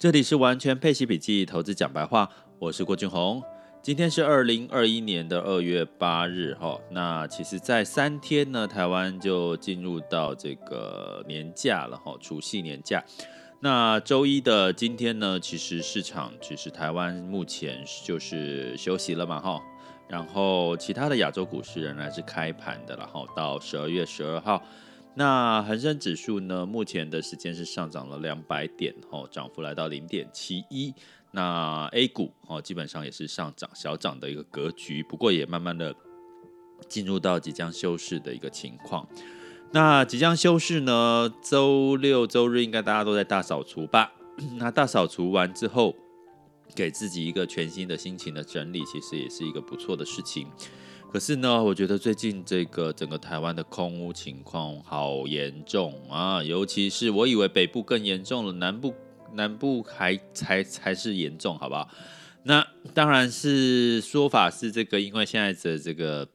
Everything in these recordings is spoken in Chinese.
这里是完全配息笔记投资讲白话，我是郭俊宏。今天是二零二一年的二月八日，哈，那其实，在三天呢，台湾就进入到这个年假了，哈，除夕年假。那周一的今天呢，其实市场其实台湾目前就是休息了嘛，哈，然后其他的亚洲股市仍然是开盘的，然后到十二月十二号。那恒生指数呢，目前的时间是上涨了两百点，哦，涨幅来到零点七一。那 A 股哦，基本上也是上涨小涨的一个格局，不过也慢慢的进入到即将休市的一个情况。那即将休市呢，周六周日应该大家都在大扫除吧？那大扫除完之后，给自己一个全新的心情的整理，其实也是一个不错的事情。可是呢，我觉得最近这个整个台湾的空污情况好严重啊，尤其是我以为北部更严重了，南部南部还才才是严重，好不好？那当然是说法是这个，因为现在的这个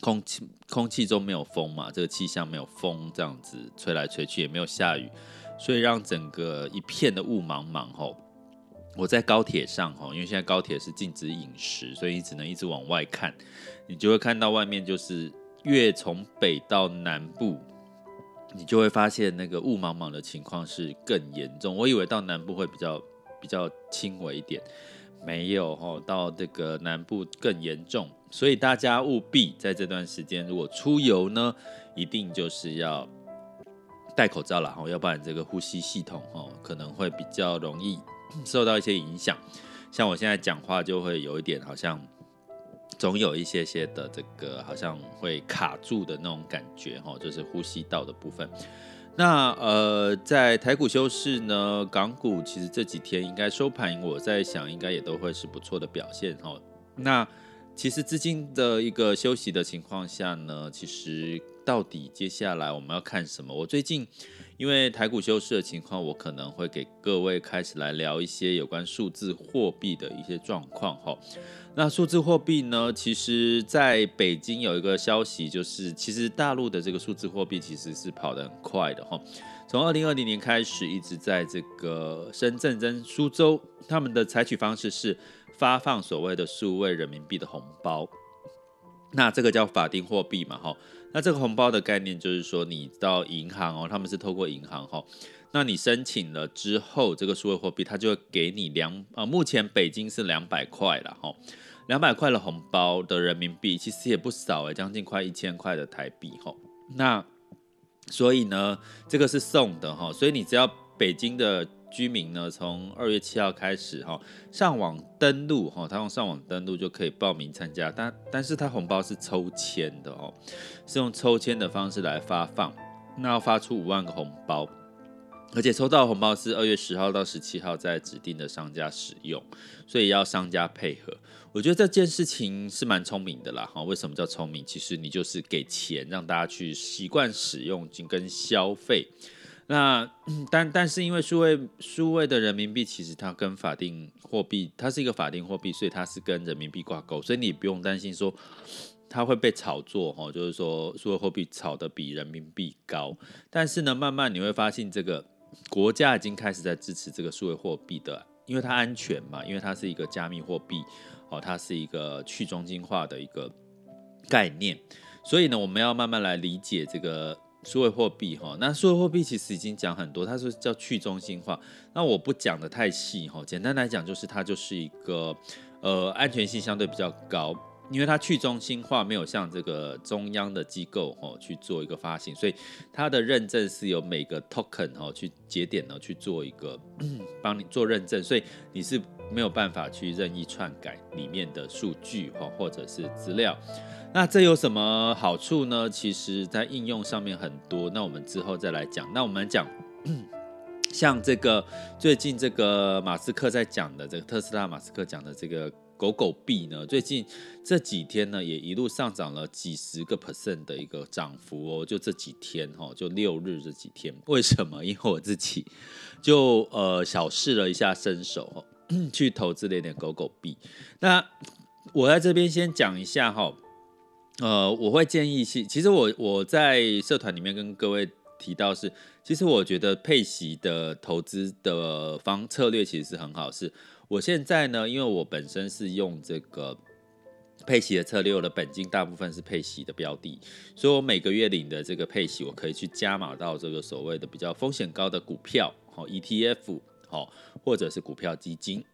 空气空气中没有风嘛，这个气象没有风，这样子吹来吹去也没有下雨，所以让整个一片的雾茫茫吼。我在高铁上哈，因为现在高铁是禁止饮食，所以你只能一直往外看，你就会看到外面就是越从北到南部，你就会发现那个雾茫茫的情况是更严重。我以为到南部会比较比较轻微一点，没有哈，到这个南部更严重，所以大家务必在这段时间如果出游呢，一定就是要戴口罩了哈，要不然这个呼吸系统哈可能会比较容易。受到一些影响，像我现在讲话就会有一点，好像总有一些些的这个好像会卡住的那种感觉，哈，就是呼吸道的部分。那呃，在台股休市呢，港股其实这几天应该收盘，我在想应该也都会是不错的表现，哈。那其实资金的一个休息的情况下呢，其实到底接下来我们要看什么？我最近。因为台股休市的情况，我可能会给各位开始来聊一些有关数字货币的一些状况哈。那数字货币呢，其实在北京有一个消息，就是其实大陆的这个数字货币其实是跑得很快的哈。从二零二零年开始，一直在这个深圳跟苏州，他们的采取方式是发放所谓的数位人民币的红包。那这个叫法定货币嘛，哈，那这个红包的概念就是说，你到银行哦，他们是透过银行哈，那你申请了之后，这个数位货币它就会给你两啊，目前北京是两百块了哈，两百块的红包的人民币其实也不少诶，将近快一千块的台币哈，那所以呢，这个是送的哈，所以你只要北京的。居民呢，从二月七号开始哈，上网登录哈，他用上网登录就可以报名参加，但但是他红包是抽签的哦，是用抽签的方式来发放，那要发出五万个红包，而且抽到红包是二月十号到十七号在指定的商家使用，所以要商家配合。我觉得这件事情是蛮聪明的啦哈，为什么叫聪明？其实你就是给钱让大家去习惯使用跟消费。那但但是因为数位数位的人民币其实它跟法定货币，它是一个法定货币，所以它是跟人民币挂钩，所以你不用担心说它会被炒作哈，就是说数位货币炒得比人民币高。但是呢，慢慢你会发现这个国家已经开始在支持这个数位货币的，因为它安全嘛，因为它是一个加密货币哦，它是一个去中心化的一个概念，所以呢，我们要慢慢来理解这个。数位货币哈，那数位货币其实已经讲很多，它是叫去中心化。那我不讲的太细哈，简单来讲就是它就是一个呃安全性相对比较高，因为它去中心化，没有像这个中央的机构哦去做一个发行，所以它的认证是由每个 token 哦去节点呢去做一个帮你做认证，所以你是没有办法去任意篡改里面的数据哈或者是资料。那这有什么好处呢？其实，在应用上面很多。那我们之后再来讲。那我们讲，像这个最近这个马斯克在讲的这个特斯拉，马斯克讲的这个狗狗币呢，最近这几天呢，也一路上涨了几十个 percent 的一个涨幅哦。就这几天哈，就六日这几天，为什么？因为我自己就呃小试了一下身手，去投资了一点狗狗币。那我在这边先讲一下哈。呃，我会建议，其其实我我在社团里面跟各位提到是，其实我觉得配息的投资的方策略其实是很好。是我现在呢，因为我本身是用这个配息的策略，我的本金大部分是配息的标的，所以我每个月领的这个配息，我可以去加码到这个所谓的比较风险高的股票，好 ETF，好或者是股票基金。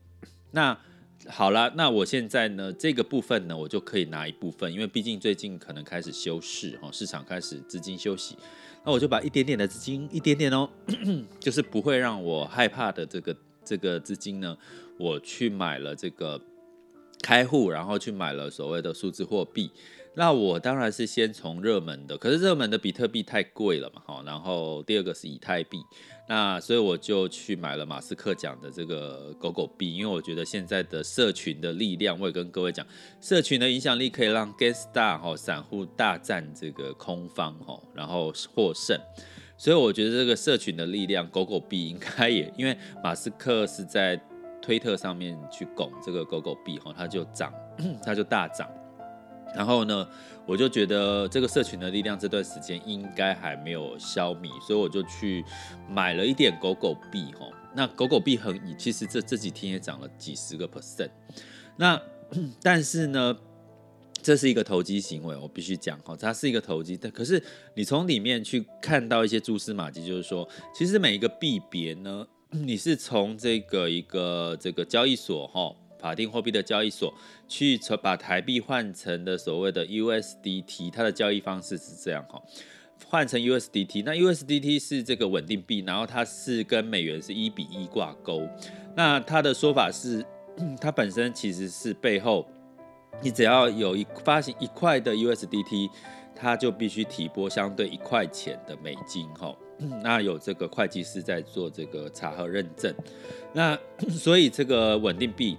那好了，那我现在呢，这个部分呢，我就可以拿一部分，因为毕竟最近可能开始休市，哈，市场开始资金休息，那我就把一点点的资金，一点点哦，就是不会让我害怕的这个这个资金呢，我去买了这个开户，然后去买了所谓的数字货币。那我当然是先从热门的，可是热门的比特币太贵了嘛，哈，然后第二个是以太币，那所以我就去买了马斯克讲的这个狗狗币，因为我觉得现在的社群的力量，我也跟各位讲，社群的影响力可以让 GameStop 哈散户大战这个空方哈，然后获胜，所以我觉得这个社群的力量，狗狗币应该也，因为马斯克是在推特上面去拱这个狗狗币哈，它就涨，它就大涨。然后呢，我就觉得这个社群的力量这段时间应该还没有消弭，所以我就去买了一点狗狗币哈。那狗狗币很，其实这这几天也涨了几十个 percent。那 但是呢，这是一个投机行为，我必须讲哈，它是一个投机。但可是你从里面去看到一些蛛丝马迹，就是说，其实每一个币别呢，你是从这个一个这个交易所哈。法定货币的交易所去把台币换成的所谓的 USDT，它的交易方式是这样哈，换成 USDT，那 USDT 是这个稳定币，然后它是跟美元是一比一挂钩。那它的说法是，它本身其实是背后，你只要有一发行一块的 USDT，它就必须提拨相对一块钱的美金哈。那有这个会计师在做这个查核认证，那 所以这个稳定币。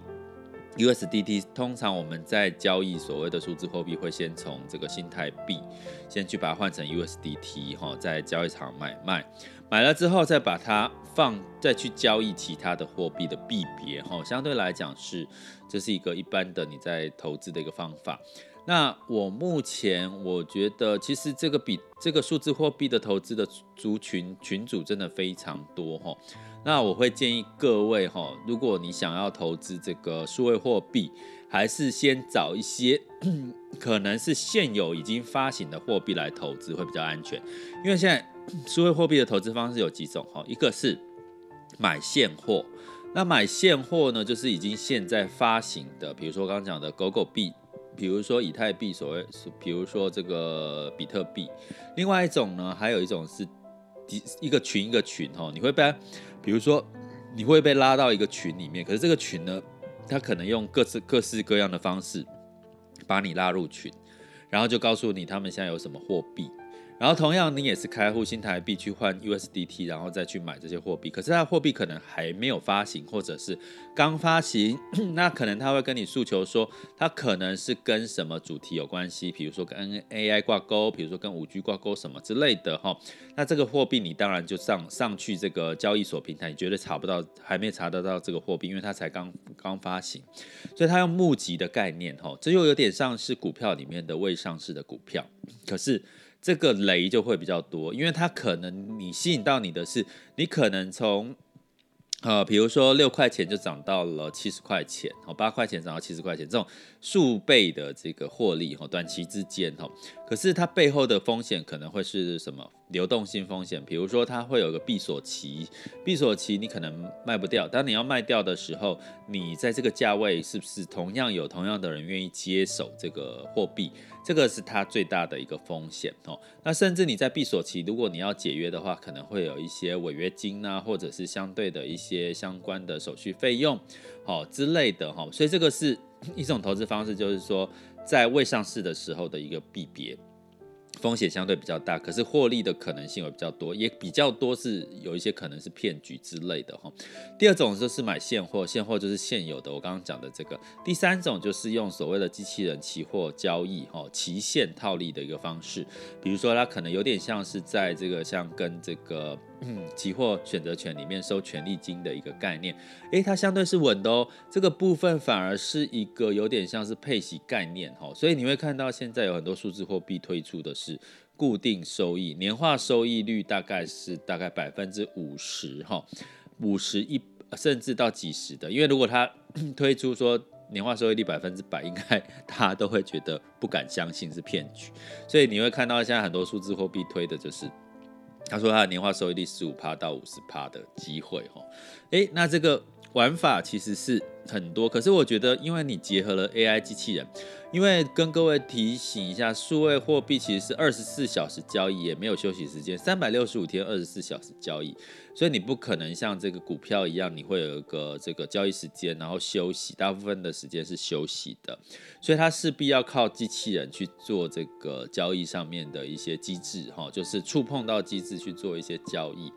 USDT 通常我们在交易所谓的数字货币，会先从这个新台币先去把它换成 USDT 哈，在交易场买卖，买了之后再把它放，再去交易其他的货币的币别哈，相对来讲是这是一个一般的你在投资的一个方法。那我目前我觉得，其实这个比这个数字货币的投资的族群群组真的非常多哈。那我会建议各位哈，如果你想要投资这个数位货币，还是先找一些 可能是现有已经发行的货币来投资会比较安全。因为现在数位货币的投资方式有几种哈，一个是买现货，那买现货呢，就是已经现在发行的，比如说刚刚讲的狗狗币。比如说以太币，所谓，比如说这个比特币。另外一种呢，还有一种是一个群一个群哦，你会被，比如说你会被拉到一个群里面，可是这个群呢，他可能用各式各式各样的方式把你拉入群，然后就告诉你他们现在有什么货币。然后同样，你也是开户新台币去换 USDT，然后再去买这些货币。可是它货币可能还没有发行，或者是刚发行，那可能他会跟你诉求说，它可能是跟什么主题有关系，比如说跟 AI 挂钩，比如说跟 5G 挂钩什么之类的哈。那这个货币你当然就上上去这个交易所平台，你绝对查不到，还没查得到这个货币，因为它才刚刚发行，所以它用募集的概念哈，这又有点像是股票里面的未上市的股票，可是。这个雷就会比较多，因为它可能你吸引到你的是，你可能从。呃，比如说六块钱就涨到了七十块钱，哦，八块钱涨到七十块钱，这种数倍的这个获利，哈，短期之间，哈，可是它背后的风险可能会是什么？流动性风险，比如说它会有个闭锁期，闭锁期你可能卖不掉，当你要卖掉的时候，你在这个价位是不是同样有同样的人愿意接手这个货币？这个是它最大的一个风险，哦，那甚至你在闭锁期，如果你要解约的话，可能会有一些违约金啊，或者是相对的一些。些相关的手续费用，好之类的哈，所以这个是一种投资方式，就是说在未上市的时候的一个币别。风险相对比较大，可是获利的可能性会比较多，也比较多是有一些可能是骗局之类的哈。第二种就是买现货，现货就是现有的，我刚刚讲的这个。第三种就是用所谓的机器人期货交易哈，期限套利的一个方式，比如说它可能有点像是在这个像跟这个嗯期货选择权里面收权利金的一个概念，诶，它相对是稳的哦。这个部分反而是一个有点像是配息概念哈，所以你会看到现在有很多数字货币推出的是。固定收益，年化收益率大概是大概百分之五十哈，五十一甚至到几十的，因为如果他 推出说年化收益率百分之百，应该 大家都会觉得不敢相信是骗局，所以你会看到现在很多数字货币推的就是，他说他的年化收益率十五趴到五十趴的机会哈，诶，那这个。玩法其实是很多，可是我觉得，因为你结合了 AI 机器人，因为跟各位提醒一下，数位货币其实是二十四小时交易，也没有休息时间，三百六十五天二十四小时交易，所以你不可能像这个股票一样，你会有一个这个交易时间，然后休息，大部分的时间是休息的，所以它势必要靠机器人去做这个交易上面的一些机制，哈，就是触碰到机制去做一些交易。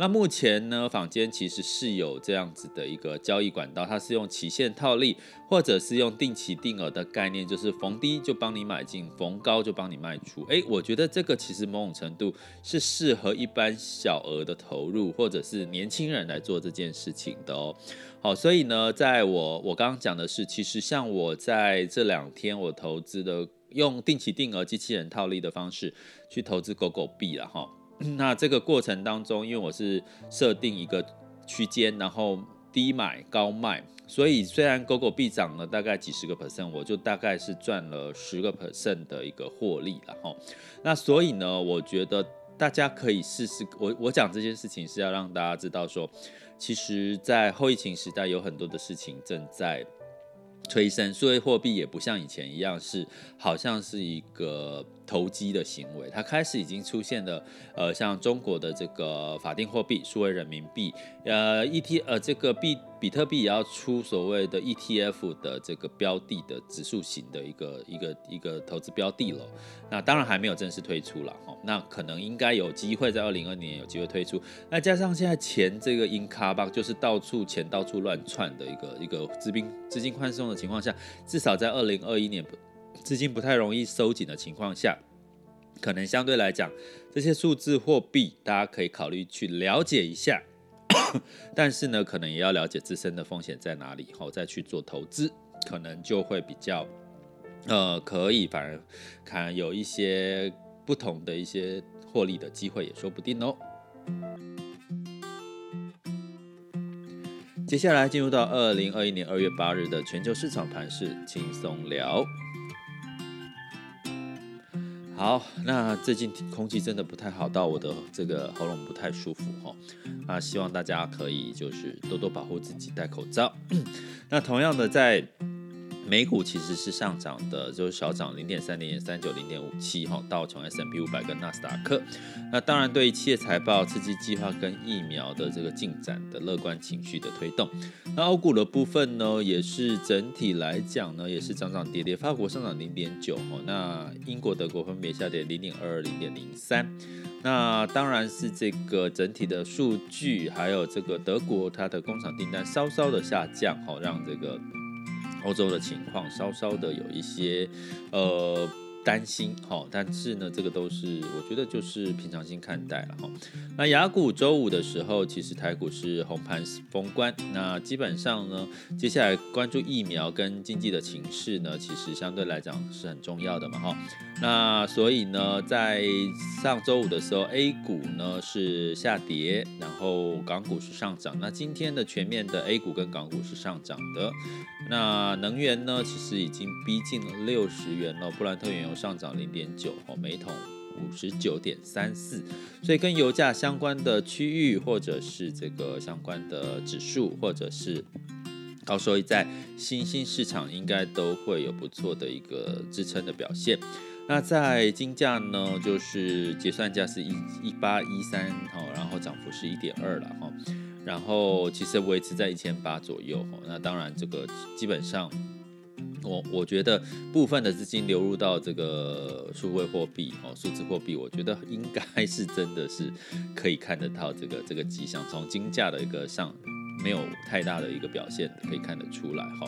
那目前呢，坊间其实是有这样子的一个交易管道，它是用期限套利，或者是用定期定额的概念，就是逢低就帮你买进，逢高就帮你卖出。诶，我觉得这个其实某种程度是适合一般小额的投入，或者是年轻人来做这件事情的哦。好，所以呢，在我我刚刚讲的是，其实像我在这两天我投资的，用定期定额机器人套利的方式去投资狗狗币了哈。那这个过程当中，因为我是设定一个区间，然后低买高卖，所以虽然狗狗币涨了大概几十个 percent，我就大概是赚了十个 percent 的一个获利了哈。那所以呢，我觉得大家可以试试。我我讲这件事情是要让大家知道说，其实，在后疫情时代，有很多的事情正在。催生，数位货币也不像以前一样是好像是一个投机的行为，它开始已经出现了，呃，像中国的这个法定货币数位人民币，呃，ET 呃这个币比特币也要出所谓的 ETF 的这个标的的指数型的一个一个一个投资标的了，那当然还没有正式推出了哈，那可能应该有机会在二零二年有机会推出，那加上现在钱这个 in car box 就是到处钱到处乱窜的一个一个资金资金宽松的情况下，至少在二零二一年。资金不太容易收紧的情况下，可能相对来讲，这些数字货币大家可以考虑去了解一下，但是呢，可能也要了解自身的风险在哪里，后再去做投资，可能就会比较，呃，可以反而看有一些不同的一些获利的机会也说不定哦。接下来进入到二零二一年二月八日的全球市场盘势轻松聊。好，那最近空气真的不太好，到我的这个喉咙不太舒服哈。那希望大家可以就是多多保护自己，戴口罩。那同样的在。美股其实是上涨的，就是小涨零点三零点三九零点五七哈，道琼 S&P 五百跟纳斯达克。那当然，对于企业财报、刺激计划跟疫苗的这个进展的乐观情绪的推动。那欧股的部分呢，也是整体来讲呢，也是涨涨跌跌。法国上涨零点九哈，那英国、德国分别下跌零点二二、零点零三。那当然是这个整体的数据，还有这个德国它的工厂订单稍稍的下降哈，让这个。欧洲的情况稍稍的有一些，呃。担心哈，但是呢，这个都是我觉得就是平常心看待了哈。那雅股周五的时候，其实台股是红盘封关。那基本上呢，接下来关注疫苗跟经济的情势呢，其实相对来讲是很重要的嘛哈。那所以呢，在上周五的时候，A 股呢是下跌，然后港股是上涨。那今天的全面的 A 股跟港股是上涨的。那能源呢，其实已经逼近了六十元了，布兰特原油。上涨零点九，哦每桶五十九点三四，所以跟油价相关的区域，或者是这个相关的指数，或者是高收益在，新兴市场应该都会有不错的一个支撑的表现。那在金价呢，就是结算价是一一八一三，然后涨幅是一点二了哈，然后其实维持在一千八左右，那当然这个基本上。我我觉得部分的资金流入到这个数位货币哦，数字货币，我觉得 应该是真的是可以看得到这个这个迹象，从金价的一个上没有太大的一个表现，可以看得出来哈。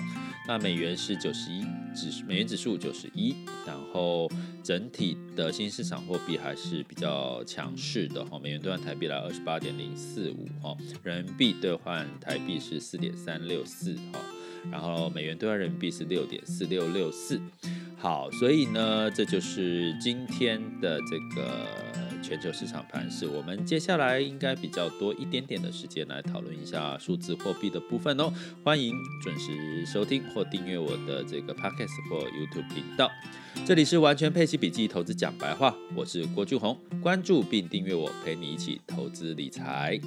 那美元是九十一指美元指数九十一，然后整体的新市场货币还是比较强势的哈。美元兑换台币来二十八点零四五哈，人民币兑换台币是四点三六四哈。然后美元兑换人民币是六点四六六四。好，所以呢，这就是今天的这个全球市场盘势。我们接下来应该比较多一点点的时间来讨论一下数字货币的部分哦。欢迎准时收听或订阅我的这个 Podcast 或 YouTube 频道。这里是完全配息笔记投资讲白话，我是郭俊宏，关注并订阅我，陪你一起投资理财。